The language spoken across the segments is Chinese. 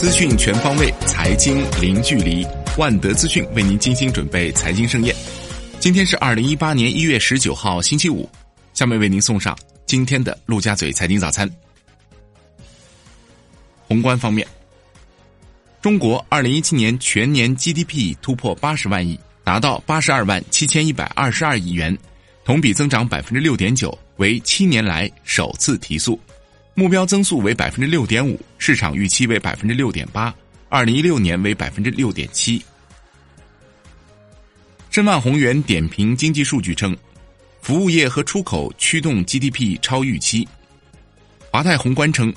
资讯全方位，财经零距离。万德资讯为您精心准备财经盛宴。今天是二零一八年一月十九号，星期五。下面为您送上今天的陆家嘴财经早餐。宏观方面，中国二零一七年全年 GDP 突破八十万亿，达到八十二万七千一百二十二亿元，同比增长百分之六点九，为七年来首次提速。目标增速为百分之六点五，市场预期为百分之六点八，二零一六年为百分之六点七。申万宏源点评经济数据称，服务业和出口驱动 GDP 超预期。华泰宏观称，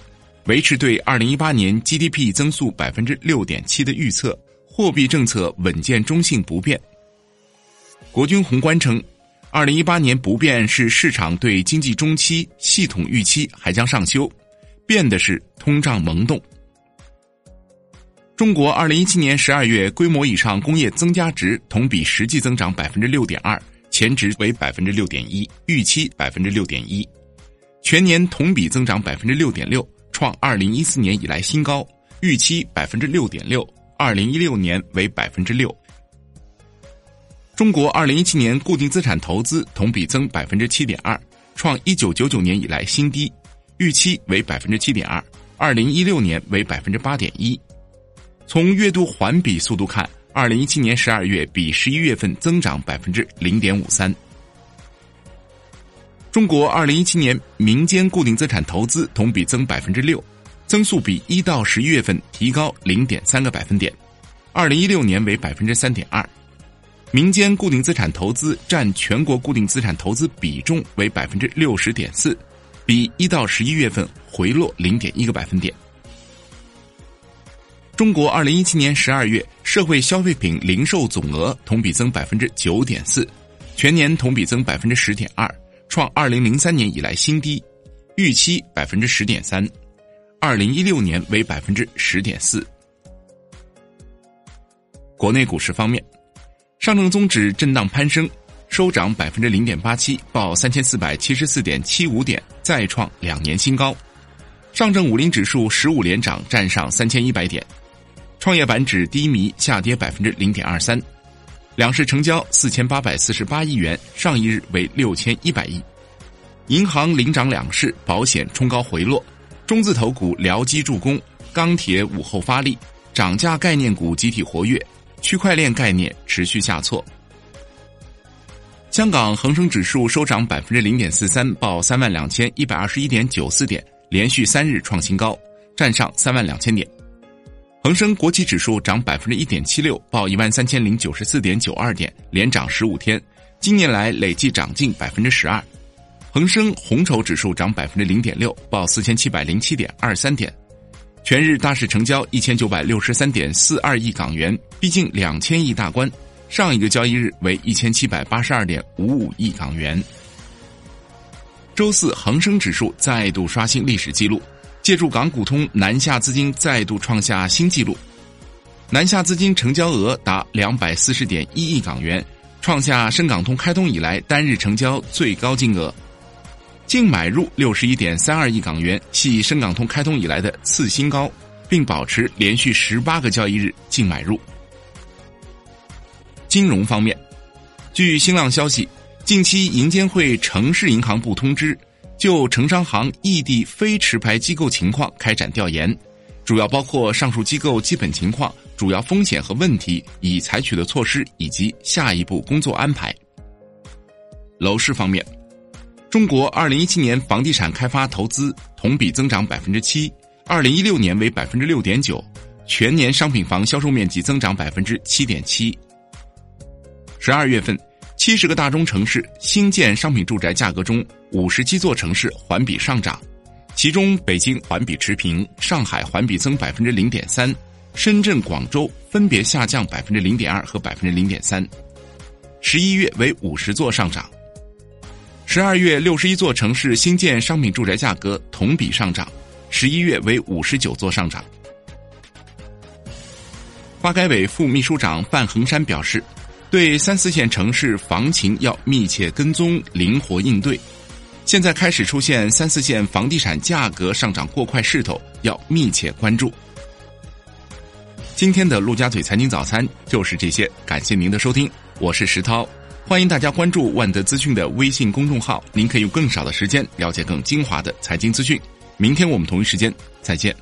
维持对二零一八年 GDP 增速百分之六点七的预测，货币政策稳健中性不变。国军宏观称。二零一八年不变是市场对经济中期系统预期还将上修，变的是通胀萌动。中国二零一七年十二月规模以上工业增加值同比实际增长百分之六点二，前值为百分之六点一，预期百分之六点一，全年同比增长百分之六点六，创二零一四年以来新高，预期百分之六点六，二零一六年为百分之六。中国二零一七年固定资产投资同比增百分之七点二，创一九九九年以来新低，预期为百分之七点二，二零一六年为百分之八点一。从月度环比速度看，二零一七年十二月比十一月份增长百分之零点五三。中国二零一七年民间固定资产投资同比增百分之六，增速比一到十一月份提高零点三个百分点，二零一六年为百分之三点二。民间固定资产投资占全国固定资产投资比重为百分之六十点四，比一到十一月份回落零点一个百分点。中国二零一七年十二月社会消费品零售总额同比增百分之九点四，全年同比增百分之十点二，创二零零三年以来新低，预期百分之十点三，二零一六年为百分之十点四。国内股市方面。上证综指震荡攀升，收涨百分之零点八七，报三千四百七十四点七五点，再创两年新高。上证五零指数十五连涨，站上三千一百点。创业板指低迷，下跌百分之零点二三。两市成交四千八百四十八亿元，上一日为六千一百亿。银行领涨两市，保险冲高回落，中字头股僚机助攻，钢铁午后发力，涨价概念股集体活跃。区块链概念持续下挫。香港恒生指数收涨百分之零点四三，报三万两千一百二十一点九四点，连续三日创新高，站上三万两千点。恒生国企指数涨百分之一点七六，报一万三千零九十四点九二点，连涨十五天，今年来累计涨近百分之十二。恒生红筹指数涨百分之零点六，报四千七百零七点二三点。全日大市成交一千九百六十三点四二亿港元，逼近两千亿大关。上一个交易日为一千七百八十二点五五亿港元。周四，恒生指数再度刷新历史记录，借助港股通南下资金再度创下新纪录，南下资金成交额达两百四十点一亿港元，创下深港通开通以来单日成交最高金额。净买入六十一点三二亿港元，系深港通开通以来的次新高，并保持连续十八个交易日净买入。金融方面，据新浪消息，近期银监会城市银行部通知，就城商行异地非持牌机构情况开展调研，主要包括上述机构基本情况、主要风险和问题、已采取的措施以及下一步工作安排。楼市方面。中国二零一七年房地产开发投资同比增长百分之七，二零一六年为百分之六点九，全年商品房销售面积增长百分之七点七。十二月份，七十个大中城市新建商品住宅价格中，五十七座城市环比上涨，其中北京环比持平，上海环比增百分之零点三，深圳、广州分别下降百分之零点二和百分之零点三。十一月为五十座上涨。十二月六十一座城市新建商品住宅价格同比上涨，十一月为五十九座上涨。发改委副秘书长范恒山表示，对三四线城市房情要密切跟踪，灵活应对。现在开始出现三四线房地产价格上涨过快势头，要密切关注。今天的陆家嘴财经早餐就是这些，感谢您的收听，我是石涛，欢迎大家关注万德资讯的微信公众号，您可以用更少的时间了解更精华的财经资讯。明天我们同一时间再见。